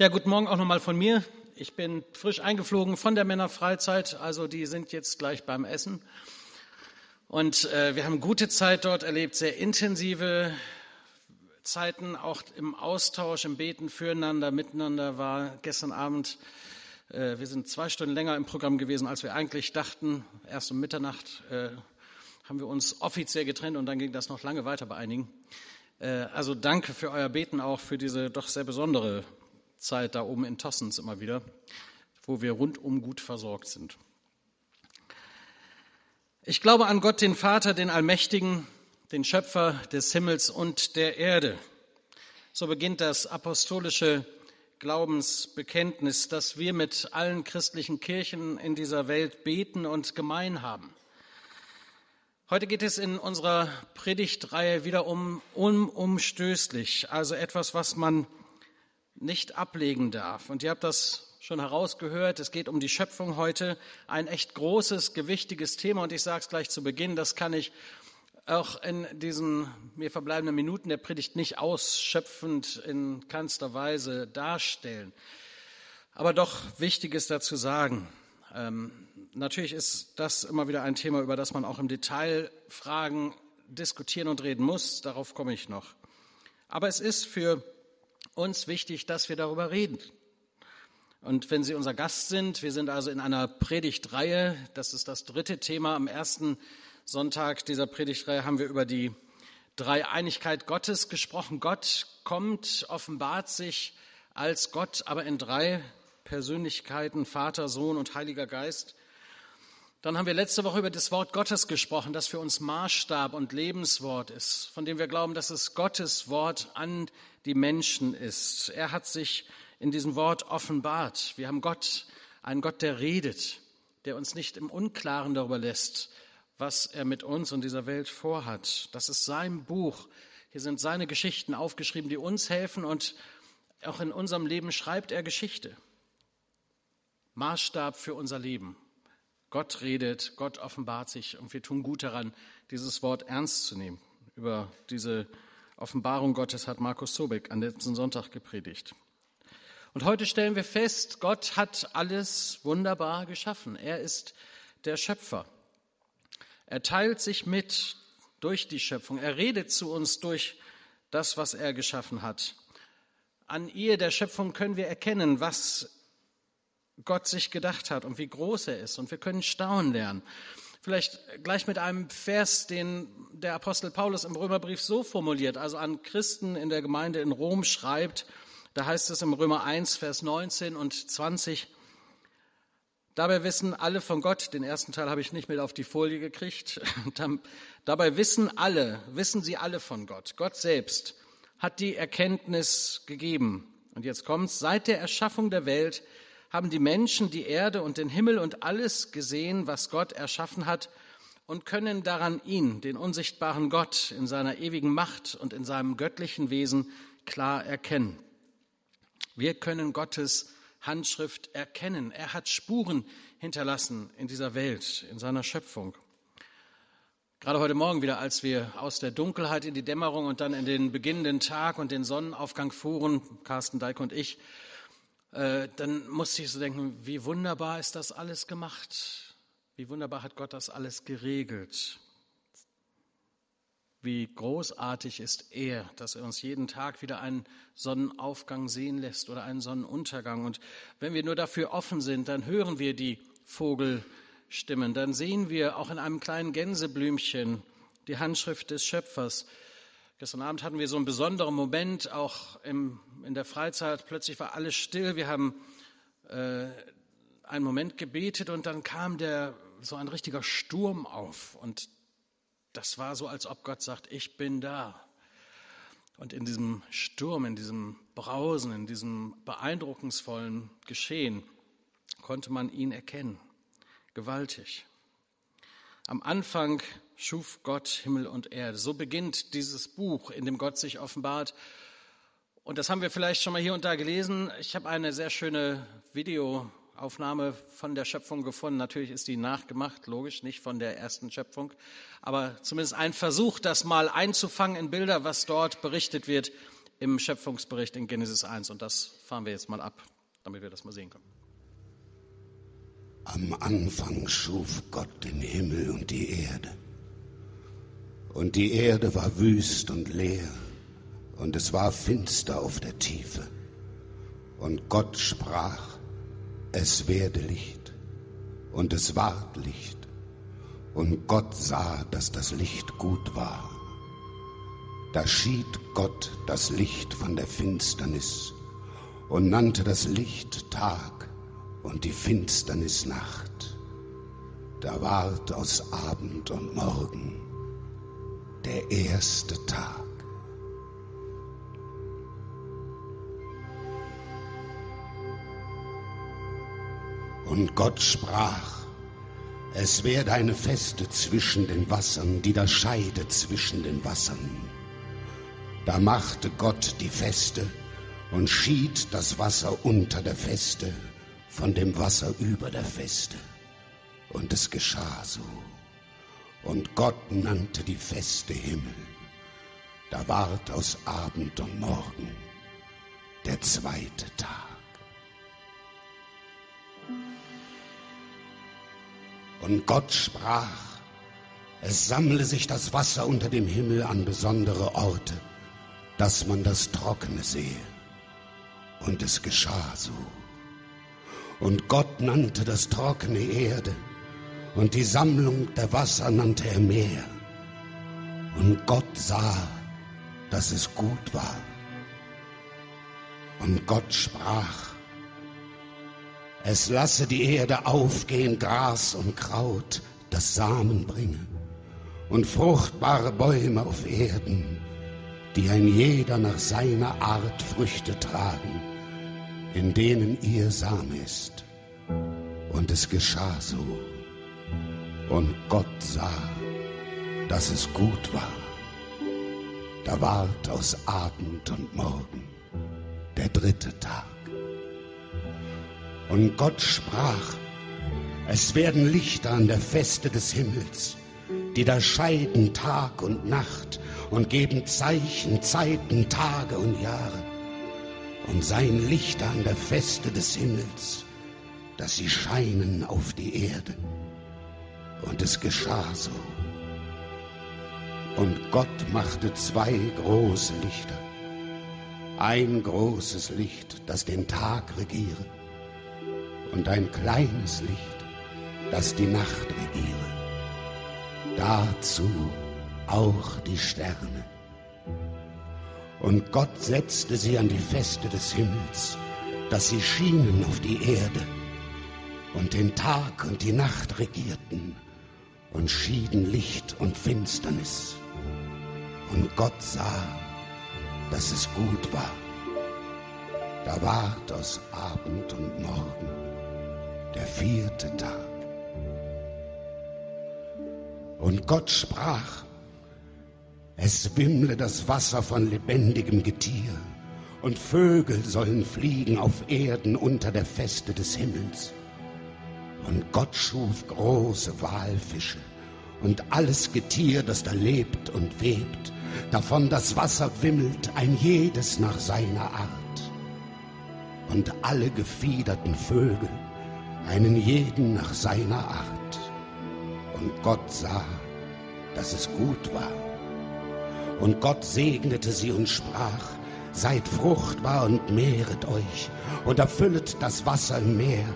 Ja, guten Morgen auch nochmal von mir. Ich bin frisch eingeflogen von der Männerfreizeit, also die sind jetzt gleich beim Essen. Und äh, wir haben gute Zeit dort erlebt, sehr intensive Zeiten, auch im Austausch, im Beten füreinander, miteinander war gestern Abend. Äh, wir sind zwei Stunden länger im Programm gewesen, als wir eigentlich dachten. Erst um Mitternacht äh, haben wir uns offiziell getrennt und dann ging das noch lange weiter bei einigen. Äh, also danke für euer Beten auch für diese doch sehr besondere Zeit da oben in Tossens immer wieder, wo wir rundum gut versorgt sind. Ich glaube an Gott, den Vater, den Allmächtigen, den Schöpfer des Himmels und der Erde. So beginnt das apostolische Glaubensbekenntnis, das wir mit allen christlichen Kirchen in dieser Welt beten und gemein haben. Heute geht es in unserer Predigtreihe wieder um unumstößlich, also etwas, was man nicht ablegen darf. Und ihr habt das schon herausgehört, es geht um die Schöpfung heute, ein echt großes, gewichtiges Thema. Und ich sage es gleich zu Beginn, das kann ich auch in diesen mir verbleibenden Minuten der Predigt nicht ausschöpfend in keinster Weise darstellen. Aber doch Wichtiges dazu sagen. Ähm, natürlich ist das immer wieder ein Thema, über das man auch im Detail Fragen diskutieren und reden muss. Darauf komme ich noch. Aber es ist für uns wichtig, dass wir darüber reden. Und wenn Sie unser Gast sind, wir sind also in einer Predigtreihe, das ist das dritte Thema. Am ersten Sonntag dieser Predigtreihe haben wir über die Dreieinigkeit Gottes gesprochen. Gott kommt, offenbart sich als Gott, aber in drei Persönlichkeiten, Vater, Sohn und Heiliger Geist. Dann haben wir letzte Woche über das Wort Gottes gesprochen, das für uns Maßstab und Lebenswort ist, von dem wir glauben, dass es Gottes Wort an die Menschen ist. Er hat sich in diesem Wort offenbart. Wir haben Gott, einen Gott, der redet, der uns nicht im Unklaren darüber lässt, was er mit uns und dieser Welt vorhat. Das ist sein Buch. Hier sind seine Geschichten aufgeschrieben, die uns helfen und auch in unserem Leben schreibt er Geschichte. Maßstab für unser Leben. Gott redet, Gott offenbart sich und wir tun gut daran, dieses Wort ernst zu nehmen. Über diese Offenbarung Gottes hat Markus Sobeck am letzten Sonntag gepredigt. Und heute stellen wir fest, Gott hat alles wunderbar geschaffen. Er ist der Schöpfer. Er teilt sich mit durch die Schöpfung. Er redet zu uns durch das, was er geschaffen hat. An ihr, der Schöpfung, können wir erkennen, was Gott sich gedacht hat und wie groß er ist. Und wir können staunen lernen. Vielleicht gleich mit einem Vers, den der Apostel Paulus im Römerbrief so formuliert, also an Christen in der Gemeinde in Rom schreibt. Da heißt es im Römer 1, Vers 19 und 20, Dabei wissen alle von Gott, den ersten Teil habe ich nicht mit auf die Folie gekriegt, dabei wissen alle, wissen sie alle von Gott. Gott selbst hat die Erkenntnis gegeben. Und jetzt kommt's, seit der Erschaffung der Welt haben die Menschen die Erde und den Himmel und alles gesehen, was Gott erschaffen hat, und können daran ihn, den unsichtbaren Gott, in seiner ewigen Macht und in seinem göttlichen Wesen klar erkennen. Wir können Gottes Handschrift erkennen. Er hat Spuren hinterlassen in dieser Welt, in seiner Schöpfung. Gerade heute Morgen wieder, als wir aus der Dunkelheit in die Dämmerung und dann in den beginnenden Tag und den Sonnenaufgang fuhren, Carsten Deik und ich, dann musste ich so denken, wie wunderbar ist das alles gemacht? Wie wunderbar hat Gott das alles geregelt? Wie großartig ist er, dass er uns jeden Tag wieder einen Sonnenaufgang sehen lässt oder einen Sonnenuntergang. Und wenn wir nur dafür offen sind, dann hören wir die Vogelstimmen, dann sehen wir auch in einem kleinen Gänseblümchen die Handschrift des Schöpfers. Gestern Abend hatten wir so einen besonderen Moment, auch im, in der Freizeit. Plötzlich war alles still. Wir haben äh, einen Moment gebetet und dann kam der, so ein richtiger Sturm auf. Und das war so, als ob Gott sagt, ich bin da. Und in diesem Sturm, in diesem Brausen, in diesem beeindruckensvollen Geschehen konnte man ihn erkennen. Gewaltig. Am Anfang schuf Gott Himmel und Erde. So beginnt dieses Buch, in dem Gott sich offenbart. Und das haben wir vielleicht schon mal hier und da gelesen. Ich habe eine sehr schöne Videoaufnahme von der Schöpfung gefunden. Natürlich ist die nachgemacht, logisch, nicht von der ersten Schöpfung, aber zumindest ein Versuch, das mal einzufangen in Bilder, was dort berichtet wird im Schöpfungsbericht in Genesis 1. Und das fahren wir jetzt mal ab, damit wir das mal sehen können. Am Anfang schuf Gott den Himmel und die Erde. Und die Erde war wüst und leer, und es war finster auf der Tiefe. Und Gott sprach, es werde Licht, und es ward Licht. Und Gott sah, dass das Licht gut war. Da schied Gott das Licht von der Finsternis und nannte das Licht Tag und die Finsternis Nacht. Da ward aus Abend und Morgen der erste Tag. Und Gott sprach, es werde eine Feste zwischen den Wassern, die da scheide zwischen den Wassern. Da machte Gott die Feste und schied das Wasser unter der Feste von dem Wasser über der Feste. Und es geschah so. Und Gott nannte die Feste Himmel. Da ward aus Abend und Morgen der zweite Tag. Und Gott sprach, es sammle sich das Wasser unter dem Himmel an besondere Orte, dass man das Trockene sehe. Und es geschah so. Und Gott nannte das Trockene Erde, und die Sammlung der Wasser nannte er Meer. Und Gott sah, dass es gut war. Und Gott sprach, es lasse die Erde aufgehen, Gras und Kraut, das Samen bringe, und fruchtbare Bäume auf Erden, die ein jeder nach seiner Art Früchte tragen, in denen ihr Same ist. Und es geschah so. Und Gott sah, dass es gut war. Da ward aus Abend und Morgen der dritte Tag. Und Gott sprach, es werden Lichter an der Feste des Himmels, die da scheiden Tag und Nacht und geben Zeichen, Zeiten, Tage und Jahre. Und seien Lichter an der Feste des Himmels, dass sie scheinen auf die Erde. Und es geschah so. Und Gott machte zwei große Lichter. Ein großes Licht, das den Tag regiere, und ein kleines Licht, das die Nacht regiere. Dazu auch die Sterne. Und Gott setzte sie an die Feste des Himmels, dass sie schienen auf die Erde und den Tag und die Nacht regierten und schieden Licht und Finsternis. Und Gott sah, dass es gut war. Da ward aus Abend und Morgen der vierte Tag. Und Gott sprach, es wimmle das Wasser von lebendigem Getier, und Vögel sollen fliegen auf Erden unter der Feste des Himmels. Und Gott schuf große Walfische und alles Getier, das da lebt und webt, davon das Wasser wimmelt, ein jedes nach seiner Art. Und alle gefiederten Vögel, einen jeden nach seiner Art. Und Gott sah, dass es gut war. Und Gott segnete sie und sprach, Seid fruchtbar und mehret euch und erfüllet das Wasser im Meer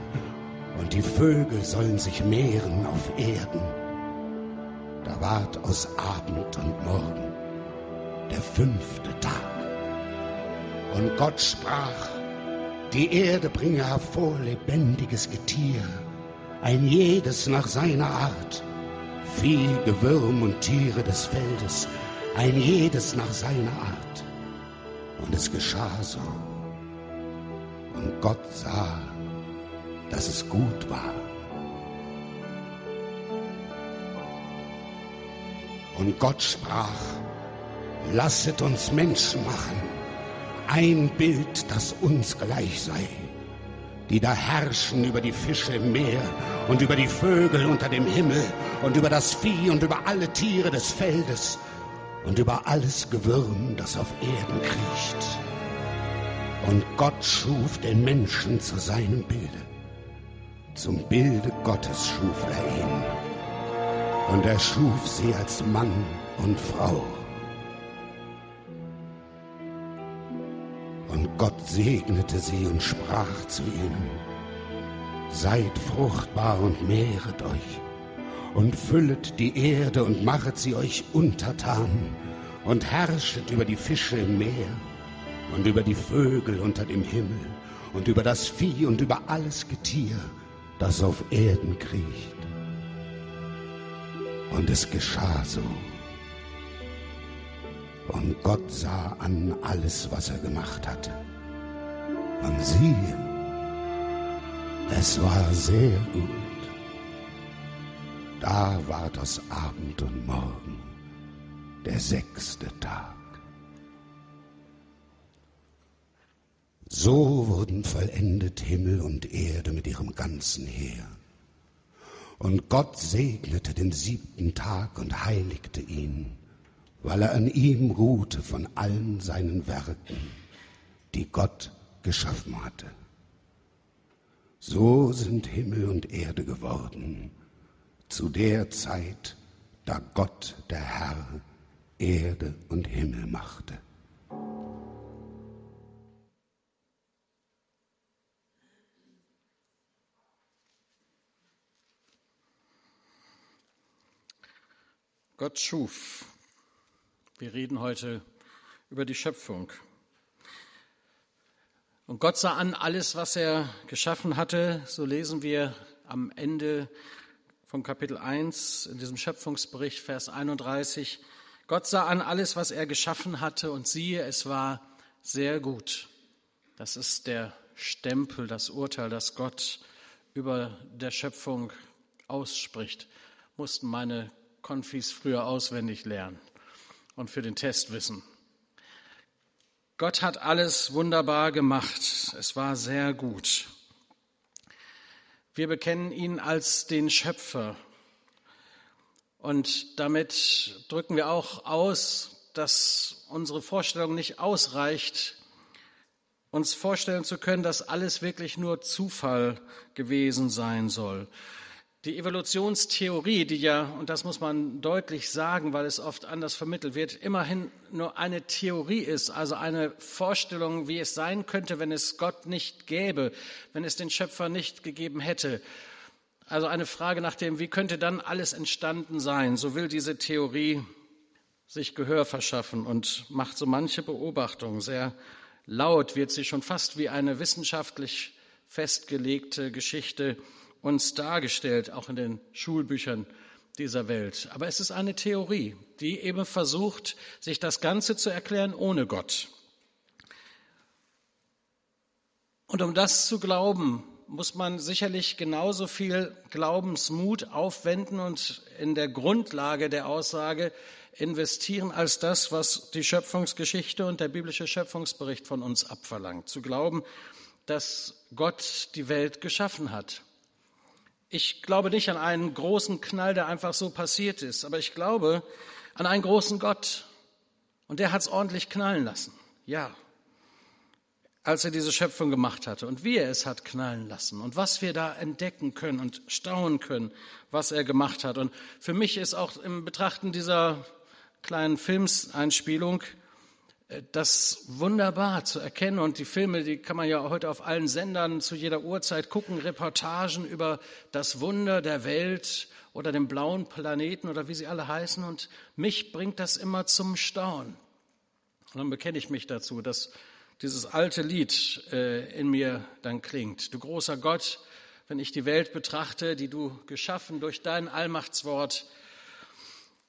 und die Vögel sollen sich mehren auf Erden. Da ward aus Abend und Morgen der fünfte Tag. Und Gott sprach, die Erde bringe hervor lebendiges Getier, ein jedes nach seiner Art, Vieh, Gewürm und Tiere des Feldes, ein jedes nach seiner Art. Und es geschah so. Und Gott sah, dass es gut war. Und Gott sprach, lasset uns Menschen machen, ein Bild, das uns gleich sei, die da herrschen über die Fische im Meer und über die Vögel unter dem Himmel und über das Vieh und über alle Tiere des Feldes und über alles Gewürm, das auf Erden kriecht. Und Gott schuf den Menschen zu seinem Bilde. Zum Bilde Gottes schuf er ihn. Und er schuf sie als Mann und Frau. Und Gott segnete sie und sprach zu ihnen, Seid fruchtbar und mehret euch und füllet die Erde und machet sie euch untertan und herrschet über die Fische im Meer und über die Vögel unter dem Himmel und über das Vieh und über alles Getier, das auf Erden kriecht. Und es geschah so. Und Gott sah an alles, was er gemacht hatte. Und siehe, es war sehr gut. Da war das Abend und Morgen, der sechste Tag. So wurden vollendet Himmel und Erde mit ihrem ganzen Heer. Und Gott segnete den siebten Tag und heiligte ihn, weil er an ihm ruhte von allen seinen Werken, die Gott geschaffen hatte. So sind Himmel und Erde geworden, zu der Zeit, da Gott, der Herr, Erde und Himmel machte. Gott schuf. Wir reden heute über die Schöpfung. Und Gott sah an alles, was er geschaffen hatte. So lesen wir am Ende von Kapitel 1 in diesem Schöpfungsbericht, Vers 31. Gott sah an alles, was er geschaffen hatte und siehe, es war sehr gut. Das ist der Stempel, das Urteil, das Gott über der Schöpfung ausspricht. Mussten meine Konfis früher auswendig lernen und für den Test wissen. Gott hat alles wunderbar gemacht. Es war sehr gut. Wir bekennen ihn als den Schöpfer. Und damit drücken wir auch aus, dass unsere Vorstellung nicht ausreicht, uns vorstellen zu können, dass alles wirklich nur Zufall gewesen sein soll. Die Evolutionstheorie, die ja, und das muss man deutlich sagen, weil es oft anders vermittelt wird, immerhin nur eine Theorie ist, also eine Vorstellung, wie es sein könnte, wenn es Gott nicht gäbe, wenn es den Schöpfer nicht gegeben hätte. Also eine Frage nach dem, wie könnte dann alles entstanden sein? So will diese Theorie sich Gehör verschaffen und macht so manche Beobachtung. Sehr laut wird sie schon fast wie eine wissenschaftlich festgelegte Geschichte uns dargestellt, auch in den Schulbüchern dieser Welt. Aber es ist eine Theorie, die eben versucht, sich das Ganze zu erklären ohne Gott. Und um das zu glauben, muss man sicherlich genauso viel Glaubensmut aufwenden und in der Grundlage der Aussage investieren als das, was die Schöpfungsgeschichte und der biblische Schöpfungsbericht von uns abverlangt. Zu glauben, dass Gott die Welt geschaffen hat ich glaube nicht an einen großen Knall, der einfach so passiert ist, aber ich glaube an einen großen Gott. Und der hat es ordentlich knallen lassen. Ja. Als er diese Schöpfung gemacht hatte und wie er es hat knallen lassen und was wir da entdecken können und staunen können, was er gemacht hat. Und für mich ist auch im Betrachten dieser kleinen Filmseinspielung das wunderbar zu erkennen. Und die Filme, die kann man ja heute auf allen Sendern zu jeder Uhrzeit gucken, Reportagen über das Wunder der Welt oder den blauen Planeten oder wie sie alle heißen. Und mich bringt das immer zum Staunen. Und dann bekenne ich mich dazu, dass dieses alte Lied äh, in mir dann klingt. Du großer Gott, wenn ich die Welt betrachte, die du geschaffen durch dein Allmachtswort,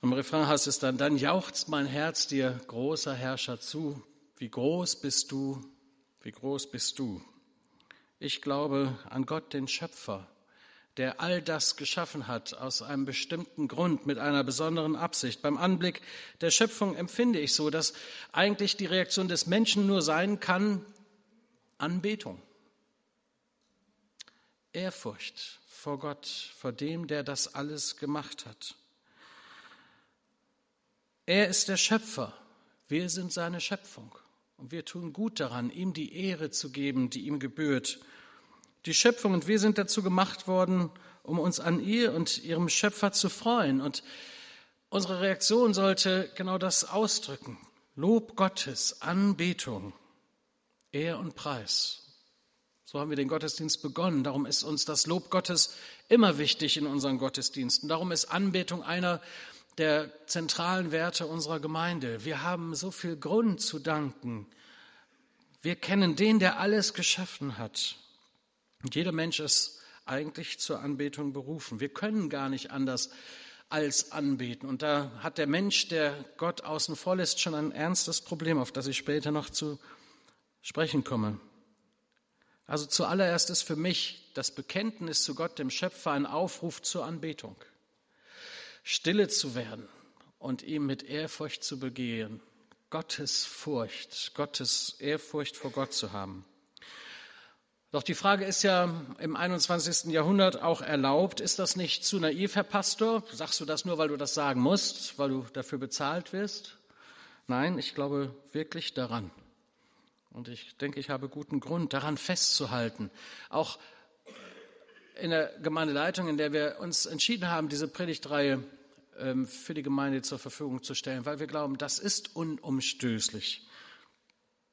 im Refrain heißt es dann, dann jauchzt mein Herz dir, großer Herrscher, zu. Wie groß bist du, wie groß bist du. Ich glaube an Gott, den Schöpfer, der all das geschaffen hat aus einem bestimmten Grund, mit einer besonderen Absicht. Beim Anblick der Schöpfung empfinde ich so, dass eigentlich die Reaktion des Menschen nur sein kann, Anbetung, Ehrfurcht vor Gott, vor dem, der das alles gemacht hat. Er ist der Schöpfer, wir sind seine Schöpfung. Und wir tun gut daran, ihm die Ehre zu geben, die ihm gebührt. Die Schöpfung und wir sind dazu gemacht worden, um uns an ihr und ihrem Schöpfer zu freuen. Und unsere Reaktion sollte genau das ausdrücken. Lob Gottes, Anbetung, Ehr und Preis. So haben wir den Gottesdienst begonnen. Darum ist uns das Lob Gottes immer wichtig in unseren Gottesdiensten. Darum ist Anbetung einer der zentralen Werte unserer Gemeinde. Wir haben so viel Grund zu danken. Wir kennen den, der alles geschaffen hat. Und jeder Mensch ist eigentlich zur Anbetung berufen. Wir können gar nicht anders als anbeten. Und da hat der Mensch, der Gott außen vor lässt, schon ein ernstes Problem, auf das ich später noch zu sprechen komme. Also zuallererst ist für mich das Bekenntnis zu Gott, dem Schöpfer, ein Aufruf zur Anbetung stille zu werden und ihm mit Ehrfurcht zu begehen, Gottes Furcht, Gottes Ehrfurcht vor Gott zu haben. Doch die Frage ist ja im 21. Jahrhundert auch erlaubt. Ist das nicht zu naiv, Herr Pastor? Sagst du das nur, weil du das sagen musst, weil du dafür bezahlt wirst? Nein, ich glaube wirklich daran. Und ich denke, ich habe guten Grund, daran festzuhalten. Auch in der Gemeindeleitung, in der wir uns entschieden haben, diese Predigtreihe für die Gemeinde zur Verfügung zu stellen, weil wir glauben, das ist unumstößlich.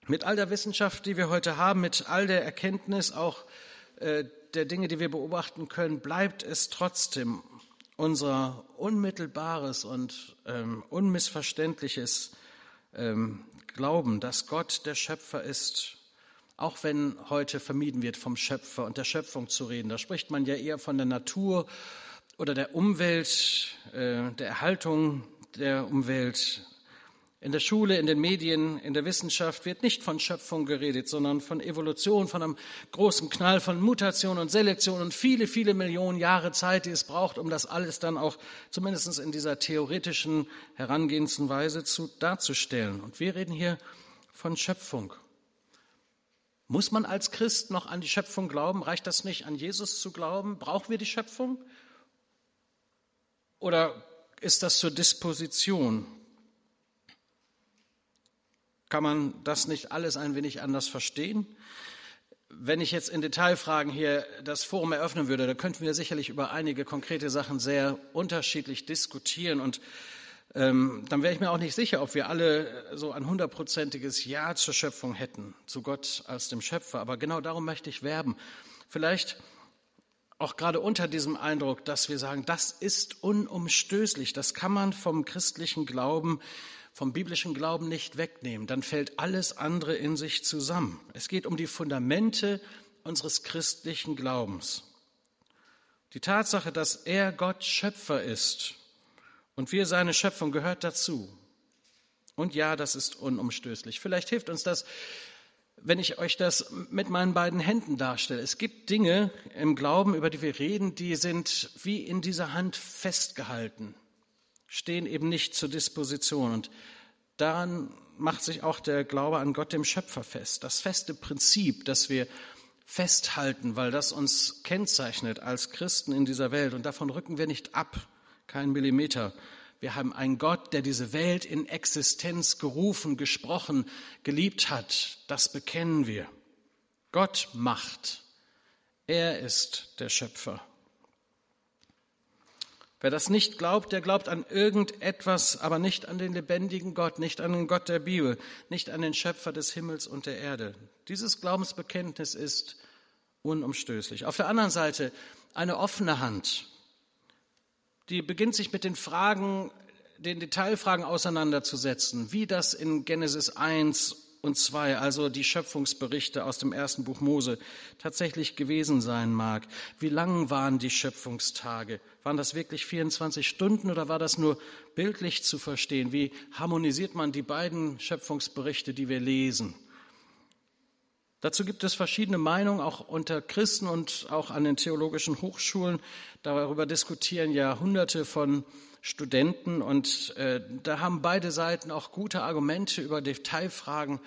Mit all der Wissenschaft, die wir heute haben, mit all der Erkenntnis auch äh, der Dinge, die wir beobachten können, bleibt es trotzdem unser unmittelbares und ähm, unmissverständliches ähm, Glauben, dass Gott der Schöpfer ist auch wenn heute vermieden wird, vom Schöpfer und der Schöpfung zu reden. Da spricht man ja eher von der Natur oder der Umwelt, äh, der Erhaltung der Umwelt. In der Schule, in den Medien, in der Wissenschaft wird nicht von Schöpfung geredet, sondern von Evolution, von einem großen Knall, von Mutation und Selektion und viele, viele Millionen Jahre Zeit, die es braucht, um das alles dann auch zumindest in dieser theoretischen Herangehensweise zu, darzustellen. Und wir reden hier von Schöpfung. Muss man als Christ noch an die Schöpfung glauben? Reicht das nicht, an Jesus zu glauben? Brauchen wir die Schöpfung? Oder ist das zur Disposition? Kann man das nicht alles ein wenig anders verstehen? Wenn ich jetzt in Detailfragen hier das Forum eröffnen würde, dann könnten wir sicherlich über einige konkrete Sachen sehr unterschiedlich diskutieren und ähm, dann wäre ich mir auch nicht sicher, ob wir alle so ein hundertprozentiges Ja zur Schöpfung hätten, zu Gott als dem Schöpfer. Aber genau darum möchte ich werben. Vielleicht auch gerade unter diesem Eindruck, dass wir sagen, das ist unumstößlich, das kann man vom christlichen Glauben, vom biblischen Glauben nicht wegnehmen. Dann fällt alles andere in sich zusammen. Es geht um die Fundamente unseres christlichen Glaubens. Die Tatsache, dass er Gott Schöpfer ist und wir seine Schöpfung gehört dazu. Und ja, das ist unumstößlich. Vielleicht hilft uns das, wenn ich euch das mit meinen beiden Händen darstelle. Es gibt Dinge im Glauben, über die wir reden, die sind wie in dieser Hand festgehalten, stehen eben nicht zur Disposition. Und daran macht sich auch der Glaube an Gott, dem Schöpfer, fest. Das feste Prinzip, das wir festhalten, weil das uns kennzeichnet als Christen in dieser Welt. Und davon rücken wir nicht ab kein Millimeter. Wir haben einen Gott, der diese Welt in Existenz gerufen, gesprochen, geliebt hat. Das bekennen wir. Gott macht. Er ist der Schöpfer. Wer das nicht glaubt, der glaubt an irgendetwas, aber nicht an den lebendigen Gott, nicht an den Gott der Bibel, nicht an den Schöpfer des Himmels und der Erde. Dieses Glaubensbekenntnis ist unumstößlich. Auf der anderen Seite eine offene Hand die beginnt sich mit den Fragen, den Detailfragen auseinanderzusetzen, wie das in Genesis 1 und 2, also die Schöpfungsberichte aus dem ersten Buch Mose, tatsächlich gewesen sein mag. Wie lang waren die Schöpfungstage? Waren das wirklich 24 Stunden oder war das nur bildlich zu verstehen? Wie harmonisiert man die beiden Schöpfungsberichte, die wir lesen? Dazu gibt es verschiedene Meinungen, auch unter Christen und auch an den theologischen Hochschulen. Darüber diskutieren ja Hunderte von Studenten und äh, da haben beide Seiten auch gute Argumente, über Detailfragen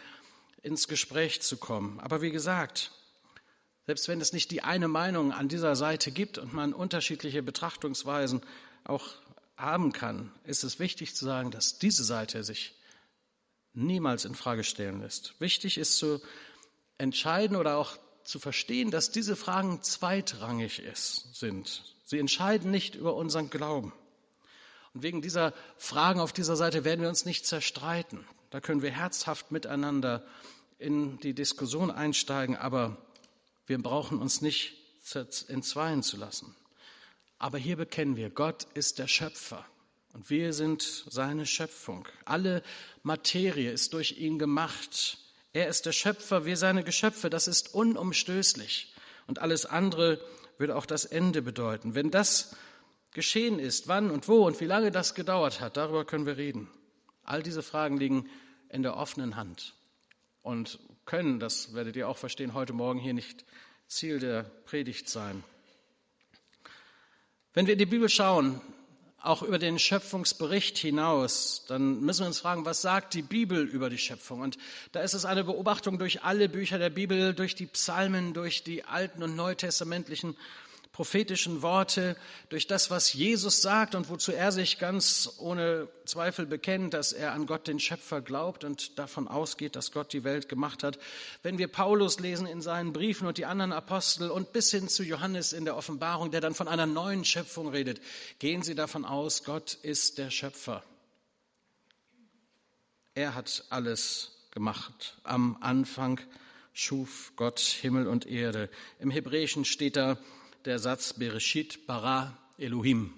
ins Gespräch zu kommen. Aber wie gesagt, selbst wenn es nicht die eine Meinung an dieser Seite gibt und man unterschiedliche Betrachtungsweisen auch haben kann, ist es wichtig zu sagen, dass diese Seite sich niemals in Frage stellen lässt. Wichtig ist zu entscheiden oder auch zu verstehen, dass diese Fragen zweitrangig ist, sind. Sie entscheiden nicht über unseren Glauben. Und wegen dieser Fragen auf dieser Seite werden wir uns nicht zerstreiten. Da können wir herzhaft miteinander in die Diskussion einsteigen, aber wir brauchen uns nicht entzweien zu lassen. Aber hier bekennen wir, Gott ist der Schöpfer und wir sind seine Schöpfung. Alle Materie ist durch ihn gemacht. Er ist der Schöpfer, wir seine Geschöpfe. Das ist unumstößlich. Und alles andere würde auch das Ende bedeuten. Wenn das geschehen ist, wann und wo und wie lange das gedauert hat, darüber können wir reden. All diese Fragen liegen in der offenen Hand und können, das werdet ihr auch verstehen, heute Morgen hier nicht Ziel der Predigt sein. Wenn wir in die Bibel schauen, auch über den Schöpfungsbericht hinaus, dann müssen wir uns fragen, was sagt die Bibel über die Schöpfung? Und da ist es eine Beobachtung durch alle Bücher der Bibel, durch die Psalmen, durch die alten und neutestamentlichen prophetischen Worte, durch das, was Jesus sagt und wozu er sich ganz ohne Zweifel bekennt, dass er an Gott den Schöpfer glaubt und davon ausgeht, dass Gott die Welt gemacht hat. Wenn wir Paulus lesen in seinen Briefen und die anderen Apostel und bis hin zu Johannes in der Offenbarung, der dann von einer neuen Schöpfung redet, gehen sie davon aus, Gott ist der Schöpfer. Er hat alles gemacht. Am Anfang schuf Gott Himmel und Erde. Im Hebräischen steht da, der Satz Bereshit bara Elohim.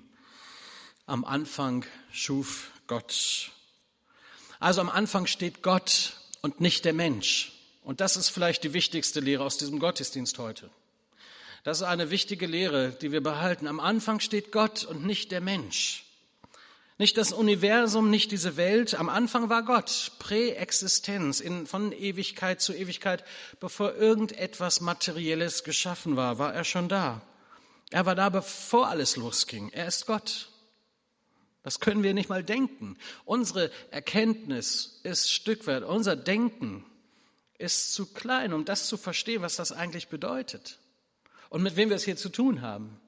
Am Anfang schuf Gott. Also am Anfang steht Gott und nicht der Mensch. Und das ist vielleicht die wichtigste Lehre aus diesem Gottesdienst heute. Das ist eine wichtige Lehre, die wir behalten. Am Anfang steht Gott und nicht der Mensch. Nicht das Universum, nicht diese Welt. Am Anfang war Gott, Präexistenz, in, von Ewigkeit zu Ewigkeit, bevor irgendetwas Materielles geschaffen war, war er schon da. Er war da, bevor alles losging. Er ist Gott. Das können wir nicht mal denken. Unsere Erkenntnis ist Stückwert. Unser Denken ist zu klein, um das zu verstehen, was das eigentlich bedeutet. Und mit wem wir es hier zu tun haben.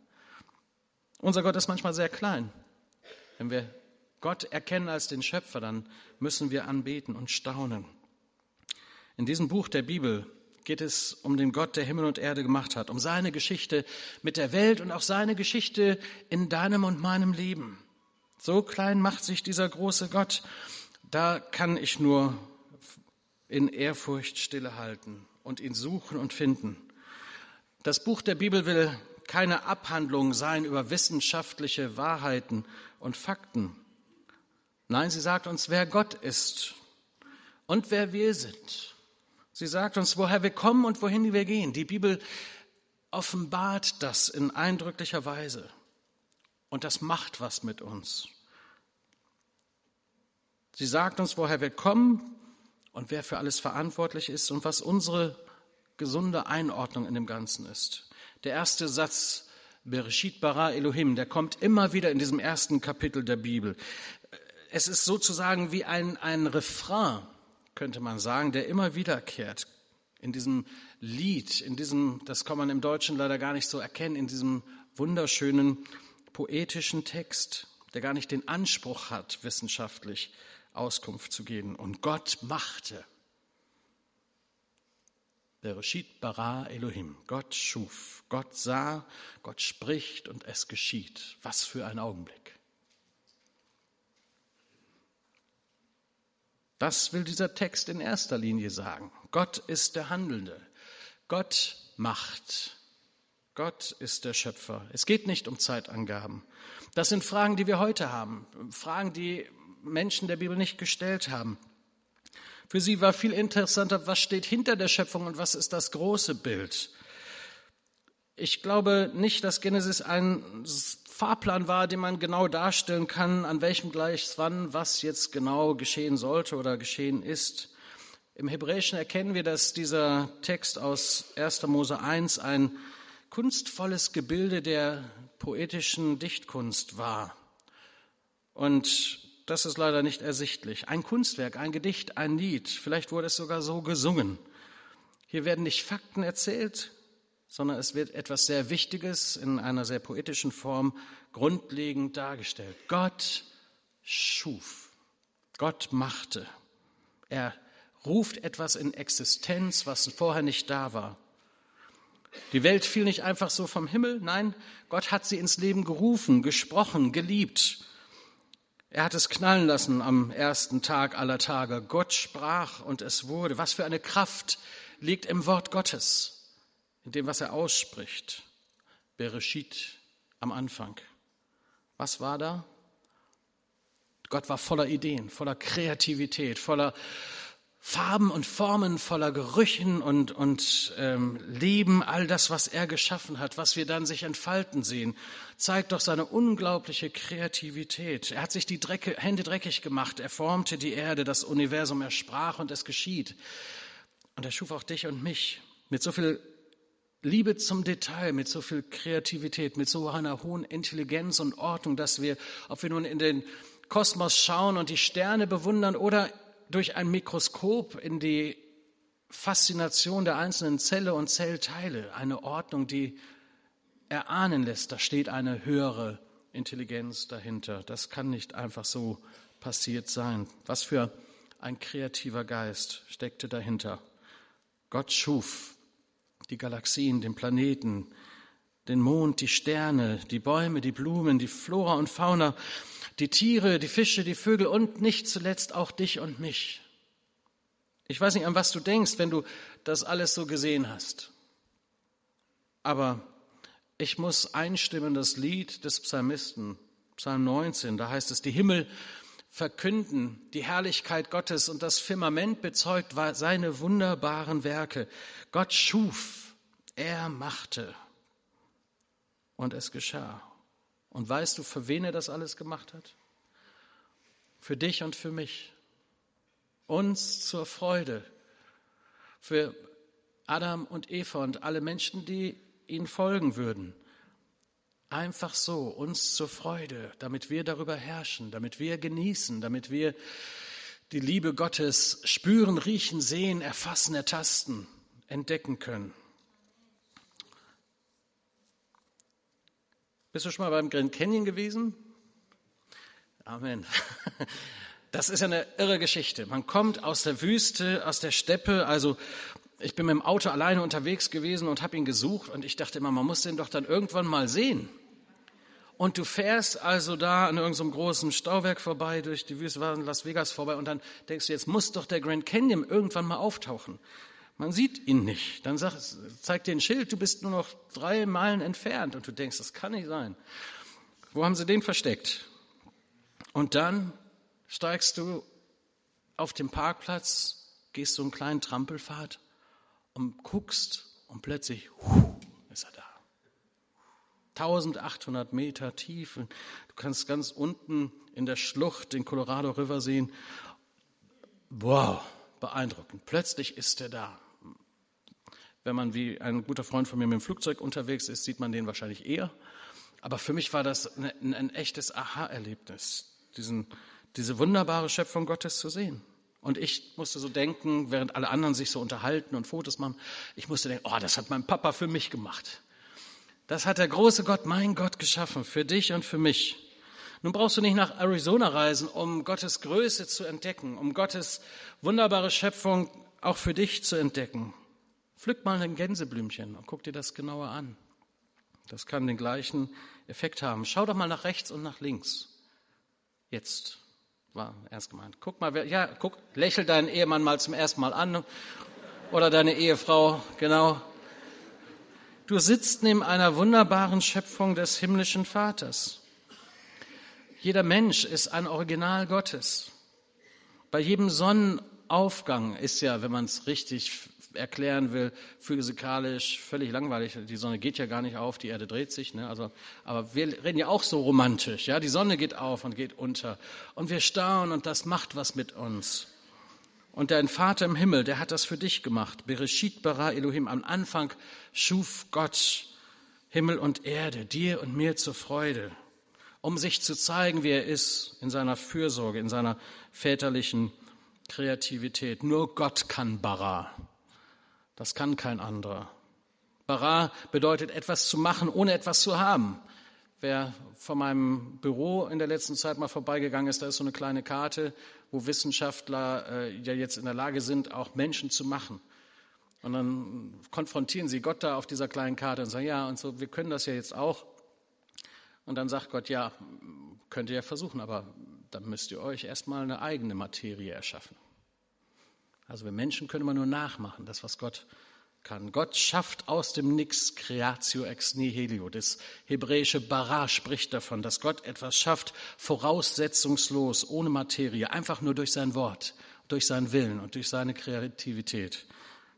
Unser Gott ist manchmal sehr klein. Wenn wir Gott erkennen als den Schöpfer, dann müssen wir anbeten und staunen. In diesem Buch der Bibel geht es um den Gott, der Himmel und Erde gemacht hat, um seine Geschichte mit der Welt und auch seine Geschichte in deinem und meinem Leben. So klein macht sich dieser große Gott. Da kann ich nur in Ehrfurcht stillehalten und ihn suchen und finden. Das Buch der Bibel will keine Abhandlung sein über wissenschaftliche Wahrheiten und Fakten. Nein, sie sagt uns, wer Gott ist und wer wir sind. Sie sagt uns, woher wir kommen und wohin wir gehen. Die Bibel offenbart das in eindrücklicher Weise. Und das macht was mit uns. Sie sagt uns, woher wir kommen und wer für alles verantwortlich ist und was unsere gesunde Einordnung in dem Ganzen ist. Der erste Satz, Bereshit bara Elohim, der kommt immer wieder in diesem ersten Kapitel der Bibel. Es ist sozusagen wie ein, ein Refrain könnte man sagen, der immer wiederkehrt in diesem Lied, in diesem, das kann man im Deutschen leider gar nicht so erkennen, in diesem wunderschönen poetischen Text, der gar nicht den Anspruch hat, wissenschaftlich Auskunft zu geben. Und Gott machte. Bereshit bara Elohim. Gott schuf, Gott sah, Gott spricht und es geschieht. Was für ein Augenblick. Das will dieser Text in erster Linie sagen. Gott ist der Handelnde. Gott macht. Gott ist der Schöpfer. Es geht nicht um Zeitangaben. Das sind Fragen, die wir heute haben. Fragen, die Menschen der Bibel nicht gestellt haben. Für sie war viel interessanter, was steht hinter der Schöpfung und was ist das große Bild. Ich glaube nicht, dass Genesis ein Fahrplan war, den man genau darstellen kann, an welchem gleich wann was jetzt genau geschehen sollte oder geschehen ist. Im Hebräischen erkennen wir, dass dieser Text aus 1. Mose 1 ein kunstvolles Gebilde der poetischen Dichtkunst war. Und das ist leider nicht ersichtlich. Ein Kunstwerk, ein Gedicht, ein Lied, vielleicht wurde es sogar so gesungen. Hier werden nicht Fakten erzählt, sondern es wird etwas sehr Wichtiges in einer sehr poetischen Form grundlegend dargestellt. Gott schuf, Gott machte. Er ruft etwas in Existenz, was vorher nicht da war. Die Welt fiel nicht einfach so vom Himmel, nein, Gott hat sie ins Leben gerufen, gesprochen, geliebt. Er hat es knallen lassen am ersten Tag aller Tage. Gott sprach und es wurde. Was für eine Kraft liegt im Wort Gottes, in dem, was er ausspricht. Bereshit am Anfang. Was war da? Gott war voller Ideen, voller Kreativität, voller Farben und Formen voller Gerüchen und, und ähm, Leben, all das, was er geschaffen hat, was wir dann sich entfalten sehen, zeigt doch seine unglaubliche Kreativität. Er hat sich die Drecke, Hände dreckig gemacht, er formte die Erde, das Universum, er sprach und es geschieht. Und er schuf auch dich und mich mit so viel Liebe zum Detail, mit so viel Kreativität, mit so einer hohen Intelligenz und Ordnung, dass wir, ob wir nun in den Kosmos schauen und die Sterne bewundern oder durch ein Mikroskop in die Faszination der einzelnen Zelle und Zellteile, eine Ordnung, die erahnen lässt, da steht eine höhere Intelligenz dahinter. Das kann nicht einfach so passiert sein. Was für ein kreativer Geist steckte dahinter. Gott schuf die Galaxien, den Planeten, den Mond, die Sterne, die Bäume, die Blumen, die Flora und Fauna die Tiere, die Fische, die Vögel und nicht zuletzt auch dich und mich. Ich weiß nicht, an was du denkst, wenn du das alles so gesehen hast. Aber ich muss einstimmen das Lied des Psalmisten, Psalm 19, da heißt es, die Himmel verkünden die Herrlichkeit Gottes und das Firmament bezeugt seine wunderbaren Werke. Gott schuf, er machte und es geschah. Und weißt du, für wen er das alles gemacht hat? Für dich und für mich. Uns zur Freude. Für Adam und Eva und alle Menschen, die ihnen folgen würden. Einfach so, uns zur Freude, damit wir darüber herrschen, damit wir genießen, damit wir die Liebe Gottes spüren, riechen, sehen, erfassen, ertasten, entdecken können. Bist du schon mal beim Grand Canyon gewesen? Amen. Das ist eine irre Geschichte. Man kommt aus der Wüste, aus der Steppe. Also ich bin mit dem Auto alleine unterwegs gewesen und habe ihn gesucht und ich dachte immer, man muss den doch dann irgendwann mal sehen. Und du fährst also da an irgendeinem großen Stauwerk vorbei, durch die Wüste, war Las Vegas vorbei und dann denkst du, jetzt muss doch der Grand Canyon irgendwann mal auftauchen. Man sieht ihn nicht. Dann sagt, zeigt dir ein Schild, du bist nur noch drei Meilen entfernt. Und du denkst, das kann nicht sein. Wo haben sie den versteckt? Und dann steigst du auf dem Parkplatz, gehst so einen kleinen Trampelpfad und guckst und plötzlich hu, ist er da. 1800 Meter tief. Du kannst ganz unten in der Schlucht den Colorado River sehen. Wow, beeindruckend. Plötzlich ist er da. Wenn man wie ein guter Freund von mir mit dem Flugzeug unterwegs ist, sieht man den wahrscheinlich eher. Aber für mich war das ein, ein echtes Aha-Erlebnis, diese wunderbare Schöpfung Gottes zu sehen. Und ich musste so denken, während alle anderen sich so unterhalten und Fotos machen, ich musste denken, oh, das hat mein Papa für mich gemacht. Das hat der große Gott, mein Gott, geschaffen, für dich und für mich. Nun brauchst du nicht nach Arizona reisen, um Gottes Größe zu entdecken, um Gottes wunderbare Schöpfung auch für dich zu entdecken. Pflück mal ein Gänseblümchen und guck dir das genauer an. Das kann den gleichen Effekt haben. Schau doch mal nach rechts und nach links. Jetzt war erst gemeint. Guck mal, ja, guck, lächel deinen Ehemann mal zum ersten Mal an oder deine Ehefrau, genau. Du sitzt neben einer wunderbaren Schöpfung des himmlischen Vaters. Jeder Mensch ist ein Original Gottes. Bei jedem Sonnenaufgang ist ja, wenn man es richtig erklären will, physikalisch völlig langweilig. Die Sonne geht ja gar nicht auf, die Erde dreht sich. Ne? Also, aber wir reden ja auch so romantisch. Ja? Die Sonne geht auf und geht unter. Und wir staunen und das macht was mit uns. Und dein Vater im Himmel, der hat das für dich gemacht. Bereshit bara Elohim. Am Anfang schuf Gott Himmel und Erde, dir und mir zur Freude, um sich zu zeigen, wie er ist, in seiner Fürsorge, in seiner väterlichen Kreativität. Nur Gott kann bara. Das kann kein anderer. Bara bedeutet etwas zu machen, ohne etwas zu haben. Wer von meinem Büro in der letzten Zeit mal vorbeigegangen ist, da ist so eine kleine Karte, wo Wissenschaftler äh, ja jetzt in der Lage sind, auch Menschen zu machen. Und dann konfrontieren sie Gott da auf dieser kleinen Karte und sagen, ja, und so, wir können das ja jetzt auch. Und dann sagt Gott, ja, könnt ihr ja versuchen, aber dann müsst ihr euch erstmal eine eigene Materie erschaffen. Also wir Menschen können immer nur nachmachen, das, was Gott kann. Gott schafft aus dem Nix creatio ex nihilo. Das hebräische Bara spricht davon, dass Gott etwas schafft, voraussetzungslos, ohne Materie, einfach nur durch sein Wort, durch seinen Willen und durch seine Kreativität.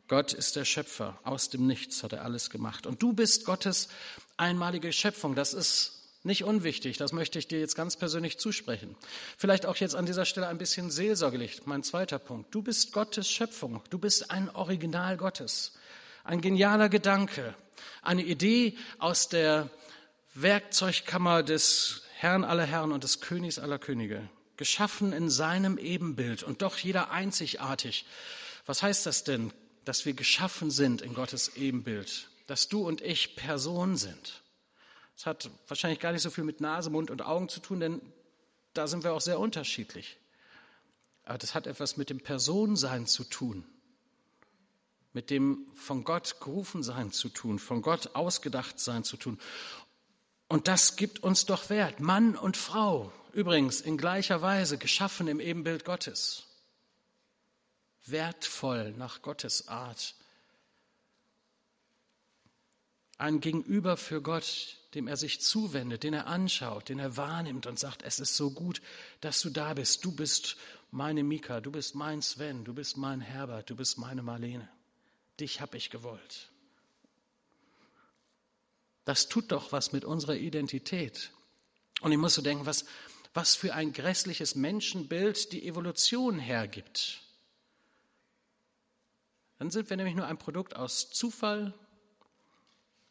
Gott ist der Schöpfer. Aus dem Nichts hat er alles gemacht. Und du bist Gottes einmalige Schöpfung. Das ist nicht unwichtig, das möchte ich dir jetzt ganz persönlich zusprechen. Vielleicht auch jetzt an dieser Stelle ein bisschen seelsorglich, mein zweiter Punkt. Du bist Gottes Schöpfung, du bist ein Original Gottes. Ein genialer Gedanke, eine Idee aus der Werkzeugkammer des Herrn aller Herren und des Königs aller Könige, geschaffen in seinem Ebenbild und doch jeder einzigartig. Was heißt das denn, dass wir geschaffen sind in Gottes Ebenbild, dass du und ich Person sind? Das hat wahrscheinlich gar nicht so viel mit Nase, Mund und Augen zu tun, denn da sind wir auch sehr unterschiedlich. Aber das hat etwas mit dem Personensein zu tun mit dem von Gott gerufen sein zu tun, von Gott ausgedacht sein zu tun. Und das gibt uns doch Wert. Mann und Frau, übrigens in gleicher Weise geschaffen im Ebenbild Gottes. Wertvoll nach Gottes Art. Ein Gegenüber für Gott, dem er sich zuwendet, den er anschaut, den er wahrnimmt und sagt, es ist so gut, dass du da bist. Du bist meine Mika, du bist mein Sven, du bist mein Herbert, du bist meine Marlene dich habe ich gewollt. Das tut doch was mit unserer Identität. Und ich muss so denken, was, was für ein grässliches Menschenbild die Evolution hergibt. Dann sind wir nämlich nur ein Produkt aus Zufall,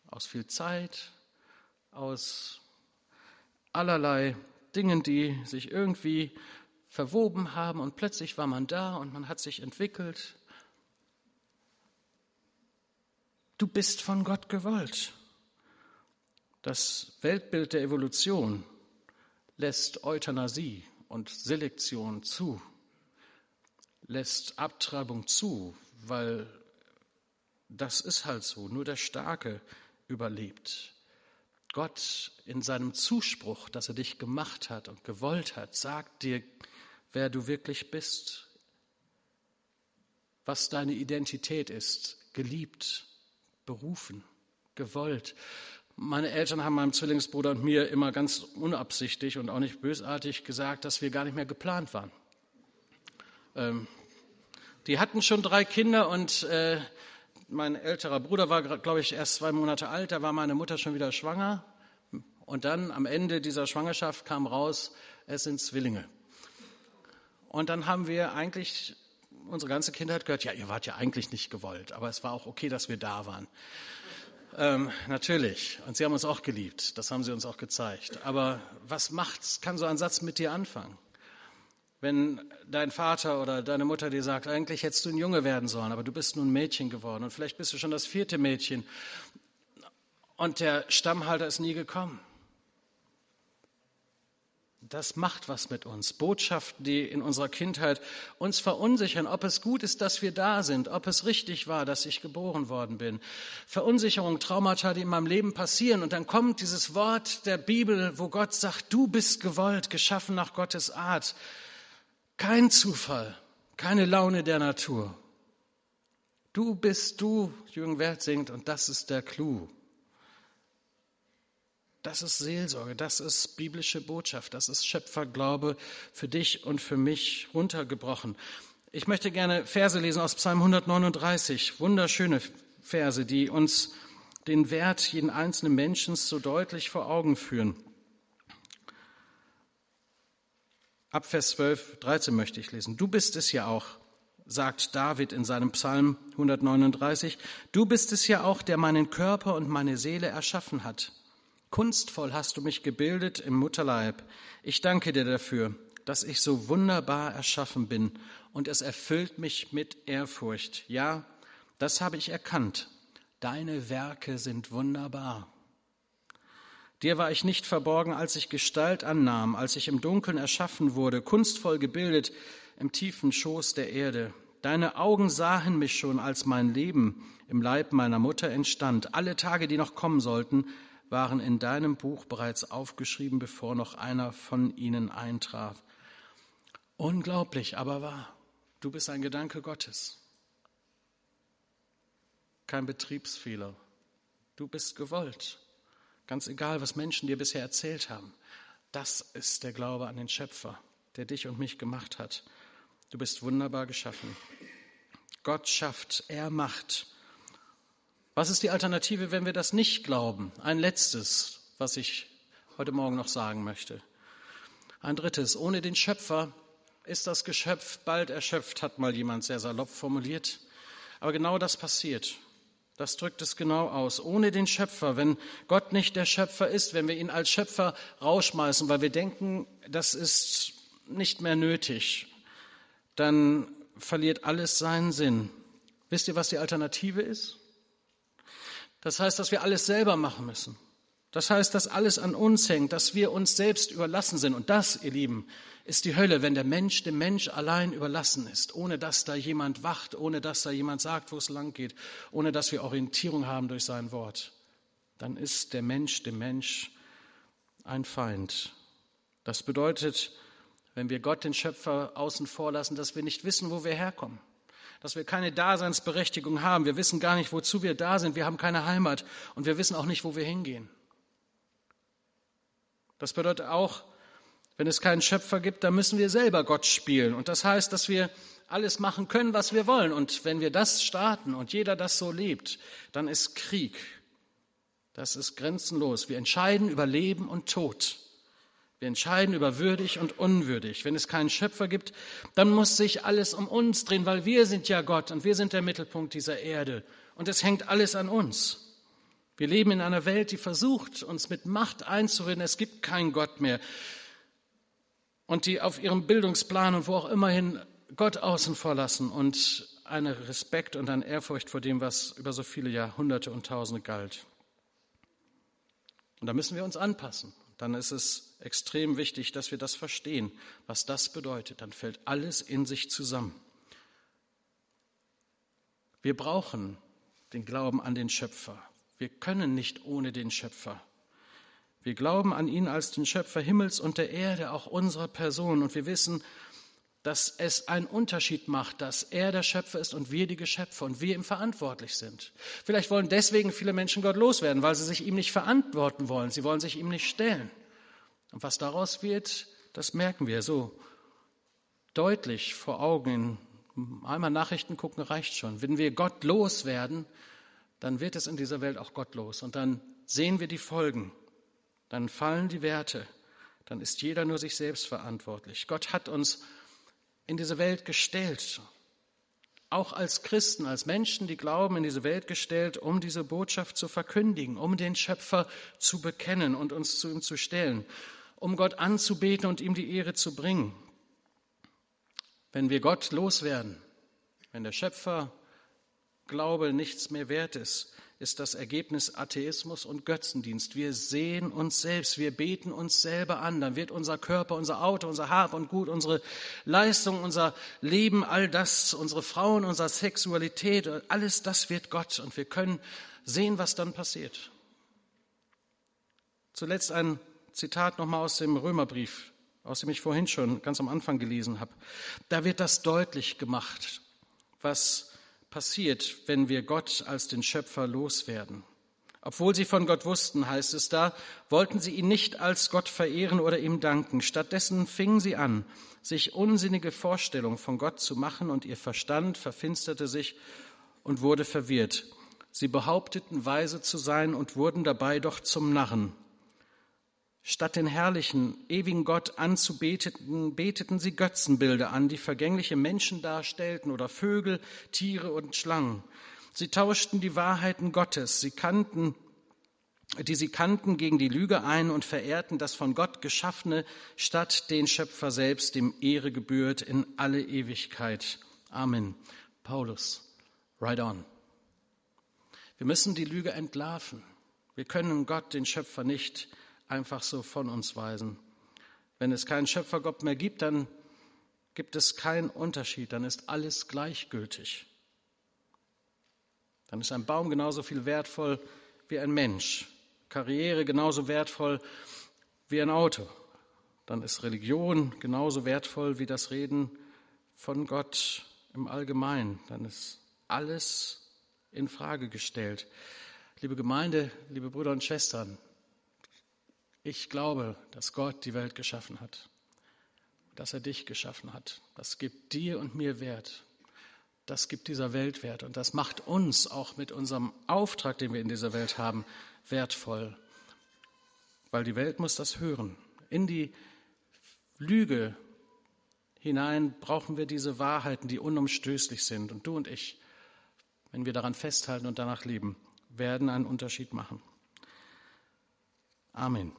aus viel Zeit, aus allerlei Dingen, die sich irgendwie verwoben haben und plötzlich war man da und man hat sich entwickelt Du bist von Gott gewollt. Das Weltbild der Evolution lässt Euthanasie und Selektion zu, lässt Abtreibung zu, weil das ist halt so, nur der Starke überlebt. Gott in seinem Zuspruch, dass er dich gemacht hat und gewollt hat, sagt dir, wer du wirklich bist, was deine Identität ist, geliebt, berufen, gewollt. Meine Eltern haben meinem Zwillingsbruder und mir immer ganz unabsichtlich und auch nicht bösartig gesagt, dass wir gar nicht mehr geplant waren. Ähm, die hatten schon drei Kinder und äh, mein älterer Bruder war, glaube ich, erst zwei Monate alt. Da war meine Mutter schon wieder schwanger. Und dann am Ende dieser Schwangerschaft kam raus, es sind Zwillinge. Und dann haben wir eigentlich unsere ganze Kindheit gehört, ja, ihr wart ja eigentlich nicht gewollt, aber es war auch okay, dass wir da waren. Ähm, natürlich. Und sie haben uns auch geliebt. Das haben sie uns auch gezeigt. Aber was macht, kann so ein Satz mit dir anfangen? Wenn dein Vater oder deine Mutter dir sagt, eigentlich hättest du ein Junge werden sollen, aber du bist nun ein Mädchen geworden und vielleicht bist du schon das vierte Mädchen und der Stammhalter ist nie gekommen. Das macht was mit uns. Botschaften, die in unserer Kindheit uns verunsichern, ob es gut ist, dass wir da sind, ob es richtig war, dass ich geboren worden bin. Verunsicherung, Traumata, die in meinem Leben passieren. Und dann kommt dieses Wort der Bibel, wo Gott sagt, du bist gewollt, geschaffen nach Gottes Art. Kein Zufall, keine Laune der Natur. Du bist du, Jürgen Wert singt, und das ist der Clou. Das ist Seelsorge, das ist biblische Botschaft, das ist Schöpferglaube für dich und für mich runtergebrochen. Ich möchte gerne Verse lesen aus Psalm 139, wunderschöne Verse, die uns den Wert jeden einzelnen Menschen so deutlich vor Augen führen. Ab Vers 12, 13 möchte ich lesen. Du bist es ja auch, sagt David in seinem Psalm 139, du bist es ja auch, der meinen Körper und meine Seele erschaffen hat. Kunstvoll hast du mich gebildet im Mutterleib. Ich danke dir dafür, dass ich so wunderbar erschaffen bin und es erfüllt mich mit Ehrfurcht. Ja, das habe ich erkannt. Deine Werke sind wunderbar. Dir war ich nicht verborgen, als ich Gestalt annahm, als ich im Dunkeln erschaffen wurde, kunstvoll gebildet im tiefen Schoß der Erde. Deine Augen sahen mich schon, als mein Leben im Leib meiner Mutter entstand. Alle Tage, die noch kommen sollten, waren in deinem Buch bereits aufgeschrieben, bevor noch einer von ihnen eintraf. Unglaublich, aber wahr. Du bist ein Gedanke Gottes. Kein Betriebsfehler. Du bist gewollt. Ganz egal, was Menschen dir bisher erzählt haben. Das ist der Glaube an den Schöpfer, der dich und mich gemacht hat. Du bist wunderbar geschaffen. Gott schafft, er macht. Was ist die Alternative, wenn wir das nicht glauben? Ein letztes, was ich heute Morgen noch sagen möchte. Ein drittes, ohne den Schöpfer ist das Geschöpf bald erschöpft, hat mal jemand sehr salopp formuliert. Aber genau das passiert. Das drückt es genau aus. Ohne den Schöpfer, wenn Gott nicht der Schöpfer ist, wenn wir ihn als Schöpfer rausschmeißen, weil wir denken, das ist nicht mehr nötig, dann verliert alles seinen Sinn. Wisst ihr, was die Alternative ist? Das heißt, dass wir alles selber machen müssen. Das heißt, dass alles an uns hängt, dass wir uns selbst überlassen sind. Und das, ihr Lieben, ist die Hölle, wenn der Mensch dem Mensch allein überlassen ist, ohne dass da jemand wacht, ohne dass da jemand sagt, wo es lang geht, ohne dass wir Orientierung haben durch sein Wort. Dann ist der Mensch dem Mensch ein Feind. Das bedeutet, wenn wir Gott, den Schöpfer, außen vor lassen, dass wir nicht wissen, wo wir herkommen, dass wir keine Daseinsberechtigung haben. Wir wissen gar nicht, wozu wir da sind. Wir haben keine Heimat und wir wissen auch nicht, wo wir hingehen. Das bedeutet auch, wenn es keinen Schöpfer gibt, dann müssen wir selber Gott spielen. Und das heißt, dass wir alles machen können, was wir wollen. Und wenn wir das starten und jeder das so lebt, dann ist Krieg. Das ist grenzenlos. Wir entscheiden über Leben und Tod. Wir entscheiden über würdig und unwürdig. Wenn es keinen Schöpfer gibt, dann muss sich alles um uns drehen, weil wir sind ja Gott und wir sind der Mittelpunkt dieser Erde. Und es hängt alles an uns. Wir leben in einer Welt, die versucht, uns mit Macht einzureden, es gibt keinen Gott mehr. Und die auf ihrem Bildungsplan und wo auch immerhin Gott außen vor lassen und einen Respekt und eine Ehrfurcht vor dem, was über so viele Jahrhunderte und Tausende galt. Und da müssen wir uns anpassen. Dann ist es extrem wichtig, dass wir das verstehen, was das bedeutet. Dann fällt alles in sich zusammen. Wir brauchen den Glauben an den Schöpfer. Wir können nicht ohne den Schöpfer. Wir glauben an ihn als den Schöpfer Himmels und der Erde, auch unserer Person. Und wir wissen, dass es einen Unterschied macht, dass er der Schöpfer ist und wir die Geschöpfe und wir ihm verantwortlich sind. Vielleicht wollen deswegen viele Menschen Gott loswerden, weil sie sich ihm nicht verantworten wollen. Sie wollen sich ihm nicht stellen. Und was daraus wird, das merken wir so deutlich vor Augen. Einmal Nachrichten gucken reicht schon. Wenn wir Gott loswerden, dann wird es in dieser Welt auch gottlos. Und dann sehen wir die Folgen. Dann fallen die Werte. Dann ist jeder nur sich selbst verantwortlich. Gott hat uns in diese Welt gestellt, auch als Christen, als Menschen, die glauben, in diese Welt gestellt, um diese Botschaft zu verkündigen, um den Schöpfer zu bekennen und uns zu ihm zu stellen, um Gott anzubeten und ihm die Ehre zu bringen. Wenn wir Gott loswerden, wenn der Schöpfer Glaube nichts mehr wert ist, ist das Ergebnis Atheismus und Götzendienst. Wir sehen uns selbst, wir beten uns selber an, dann wird unser Körper, unser Auto, unser Hab und Gut, unsere Leistung, unser Leben, all das, unsere Frauen, unsere Sexualität, alles das wird Gott und wir können sehen, was dann passiert. Zuletzt ein Zitat nochmal aus dem Römerbrief, aus dem ich vorhin schon ganz am Anfang gelesen habe. Da wird das deutlich gemacht, was passiert, wenn wir Gott als den Schöpfer loswerden. Obwohl sie von Gott wussten, heißt es da, wollten sie ihn nicht als Gott verehren oder ihm danken. Stattdessen fingen sie an, sich unsinnige Vorstellungen von Gott zu machen und ihr Verstand verfinsterte sich und wurde verwirrt. Sie behaupteten, weise zu sein und wurden dabei doch zum Narren. Statt den herrlichen, ewigen Gott anzubeteten, beteten sie Götzenbilder an, die vergängliche Menschen darstellten oder Vögel, Tiere und Schlangen. Sie tauschten die Wahrheiten Gottes, sie kannten, die sie kannten, gegen die Lüge ein und verehrten das von Gott Geschaffene statt den Schöpfer selbst, dem Ehre gebührt in alle Ewigkeit. Amen. Paulus, right on. Wir müssen die Lüge entlarven. Wir können Gott, den Schöpfer, nicht einfach so von uns weisen. Wenn es keinen Schöpfergott mehr gibt, dann gibt es keinen Unterschied, dann ist alles gleichgültig. Dann ist ein Baum genauso viel wertvoll wie ein Mensch, Karriere genauso wertvoll wie ein Auto. Dann ist Religion genauso wertvoll wie das Reden von Gott im Allgemeinen. Dann ist alles in Frage gestellt. Liebe Gemeinde, liebe Brüder und Schwestern, ich glaube, dass Gott die Welt geschaffen hat, dass er dich geschaffen hat. Das gibt dir und mir Wert. Das gibt dieser Welt Wert und das macht uns auch mit unserem Auftrag, den wir in dieser Welt haben, wertvoll. Weil die Welt muss das hören. In die Lüge hinein brauchen wir diese Wahrheiten, die unumstößlich sind. Und du und ich, wenn wir daran festhalten und danach leben, werden einen Unterschied machen. Amen.